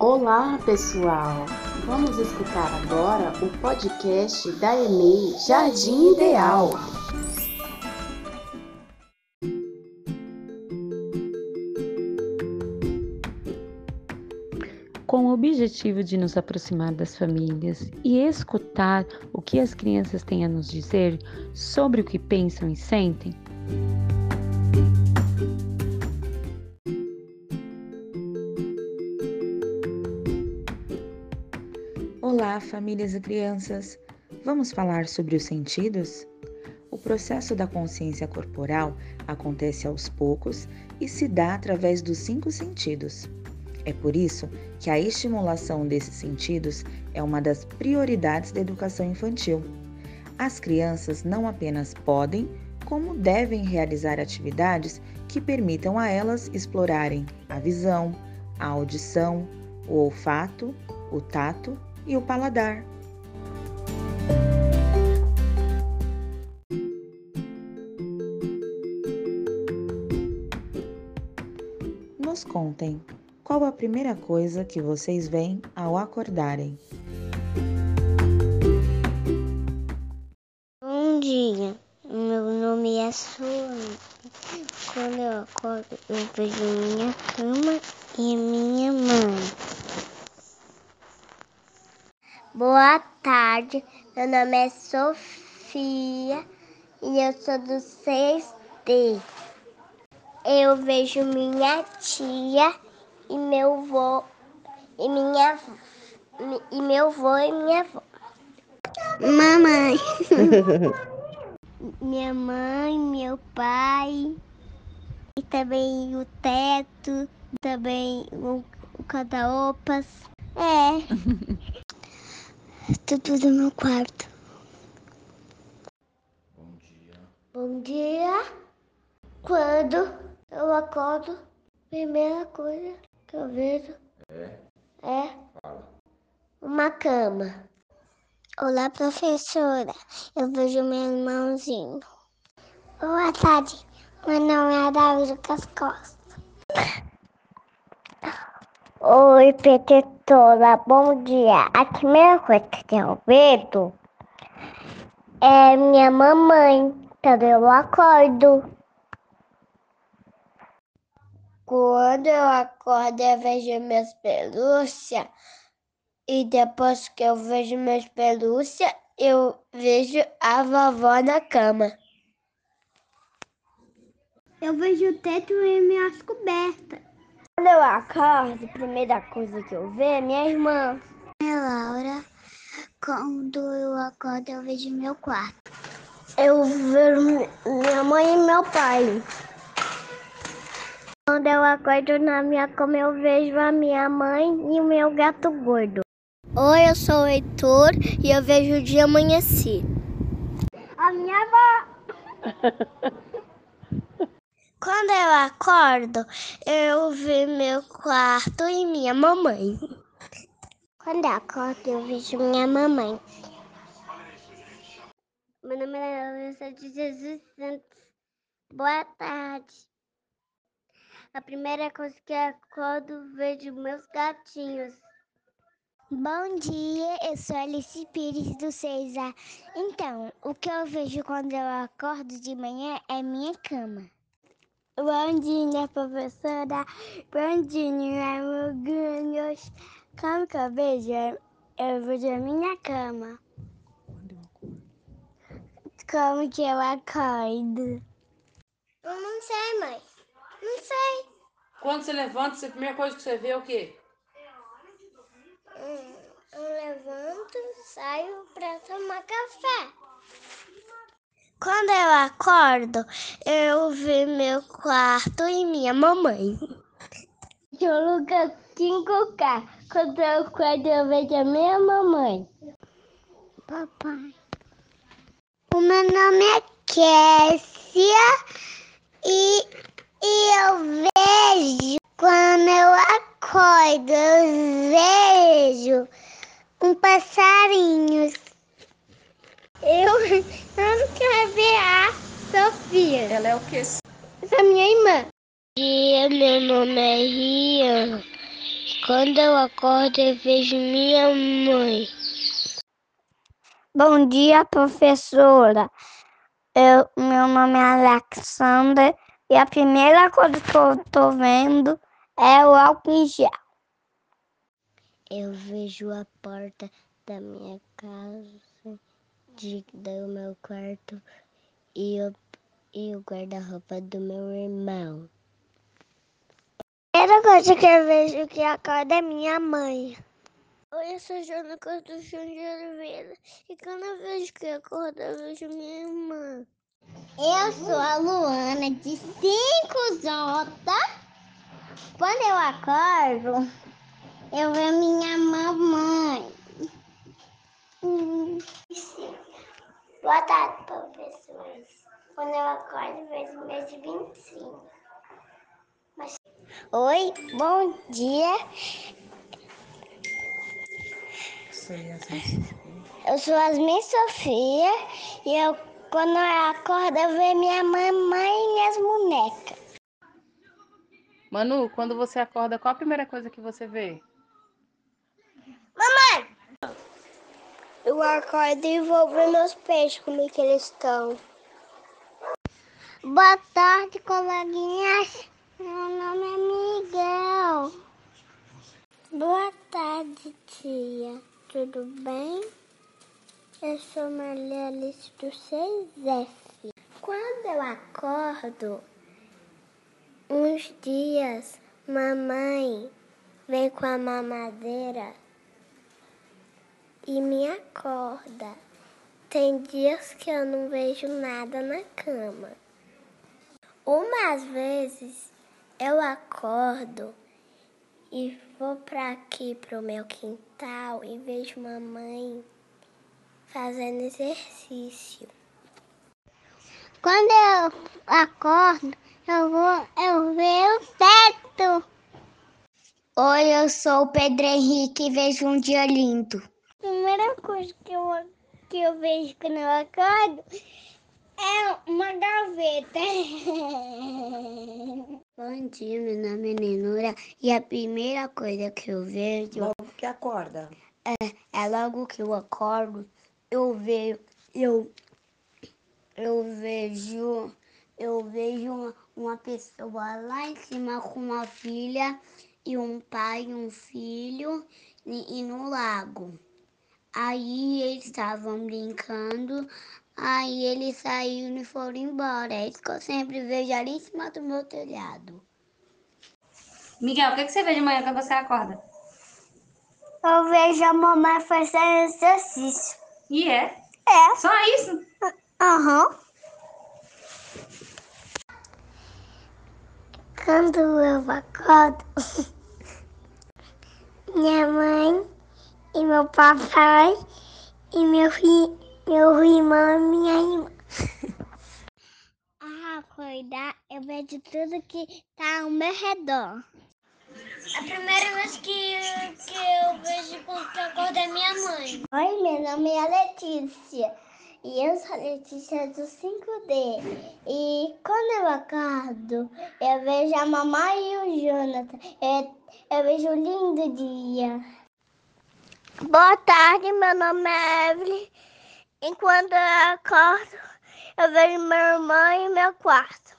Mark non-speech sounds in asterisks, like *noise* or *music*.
Olá, pessoal! Vamos escutar agora o podcast da EMEI Jardim Ideal. Com o objetivo de nos aproximar das famílias e escutar o que as crianças têm a nos dizer sobre o que pensam e sentem, Olá, famílias e crianças! Vamos falar sobre os sentidos? O processo da consciência corporal acontece aos poucos e se dá através dos cinco sentidos. É por isso que a estimulação desses sentidos é uma das prioridades da educação infantil. As crianças não apenas podem, como devem realizar atividades que permitam a elas explorarem a visão, a audição, o olfato, o tato e o paladar. Nos contem qual a primeira coisa que vocês veem ao acordarem. Bom dia, meu nome é Suane. Quando eu acordo, eu vejo minha cama e minha mãe. Boa tarde, meu nome é Sofia e eu sou do 6D. Eu vejo minha tia e meu vô e minha e meu vô e minha avó. Mamãe. *laughs* minha mãe, meu pai e também o teto, também o, o cada-opas. É. *laughs* tudo do meu quarto. Bom dia. Bom dia. Quando eu acordo, primeira coisa que eu vejo é, é Fala. uma cama. Olá, professora. Eu vejo meu irmãozinho. Boa tarde. Meu nome é Davi Lucas Costa. Oi, protetora, bom dia. A primeira coisa que eu vejo é minha mamãe, quando eu acordo. Quando eu acordo, eu vejo minhas pelúcias. E depois que eu vejo minhas pelúcias, eu vejo a vovó na cama. Eu vejo o teto e minhas cobertas. Quando eu acordo, a primeira coisa que eu vejo é minha irmã. É Laura. Quando eu acordo, eu vejo meu quarto. Eu vejo minha mãe e meu pai. Quando eu acordo na minha cama, eu vejo a minha mãe e o meu gato gordo. Oi, eu sou o Heitor e eu vejo o dia amanhecer. A minha avó. *laughs* Quando eu acordo, eu vejo meu quarto e minha mamãe. Quando eu acordo, eu vejo minha mamãe. Meu nome é Larissa de Jesus Santos. Boa tarde. A primeira coisa que eu acordo, vejo meus gatinhos. Bom dia, eu sou Alice Pires do 6A. Então, o que eu vejo quando eu acordo de manhã é minha cama. Bom dia, professora. Bom dia, amiguinhos. Como que eu vejo? Eu vejo a minha cama. Como que eu acordo? Eu não sei, mãe. Não sei. Quando você levanta, a primeira coisa que você vê é o quê? Hum, Eu levanto, saio para tomar café. Quando eu acordo, eu vejo meu quarto e minha mamãe. Eu Lucas 5K. Quando eu acordo, eu vejo a minha mamãe. Papai. O meu nome é Kessia e, e eu vejo, quando eu acordo, eu vejo um passarinho. Eu, eu não quero ver a Sofia. Ela é o quê? Essa é minha irmã. E meu nome é Rian. Quando eu acordo, eu vejo minha mãe. Bom dia, professora. Eu, meu nome é Alexander e a primeira coisa que eu tô vendo é o álcool em gel. Eu vejo a porta da minha casa, de, do meu quarto e o, e o guarda-roupa do meu irmão. A primeira coisa que eu vejo que acorda é minha mãe. Oi, eu sou Jana Construção de Oliveira. E quando eu vejo que acorda, eu vejo minha irmã. Eu sou a Luana, de 5J. Quando eu acordo, eu vejo minha mamãe. Boa tarde, professores. Quando eu acordo, vejo meus 25. Mas... Oi, bom dia. Eu sou Asmin Sofia e eu, quando eu acordo, eu vejo minha mamãe e minhas bonecas. Manu, quando você acorda, qual a primeira coisa que você vê? Mamãe! Eu acordo e vou ver meus peixes, como é que eles estão. Boa tarde, coleguinhas. Meu nome é Miguel. Boa tarde, tia. Tudo bem? Eu sou Maria Alice do 6F. Quando eu acordo, uns dias, mamãe vem com a mamadeira e me acorda. Tem dias que eu não vejo nada na cama. Umas vezes eu acordo e vou para aqui pro meu quintal e vejo mamãe fazendo exercício. Quando eu acordo, eu vou eu vejo o teto. Oi, eu sou o Pedro Henrique e vejo um dia lindo. A primeira coisa que eu, que eu vejo quando eu acordo é uma gaveta. *laughs* Bom dia, meu nome é Nenura e a primeira coisa que eu vejo. Logo que acorda. É, é logo que eu acordo, eu vejo. Eu, eu vejo. Eu vejo uma, uma pessoa lá em cima com uma filha e um pai e um filho e, e no lago. Aí eles estavam brincando, aí eles saíram e foram embora. É isso que eu sempre vejo ali em cima do meu telhado. Miguel, o que, que você vê de manhã quando você acorda? Eu vejo a mamãe fazendo exercício. E é? É. Só isso? Aham. Quando eu acordo, *laughs* minha mãe e meu papai e meu, fi, meu irmão e minha irmã. *laughs* Ao acordar, eu vejo tudo que tá ao meu redor. A primeira vez que, que eu vejo quando eu acordo é minha mãe. Oi, meu nome é Letícia. E eu sou a Letícia do 5D. E quando eu acordo, eu vejo a mamãe e o Jonathan. Eu, eu vejo um lindo dia. Boa tarde, meu nome é Evelyn. E quando eu acordo, eu vejo minha irmã e meu quarto.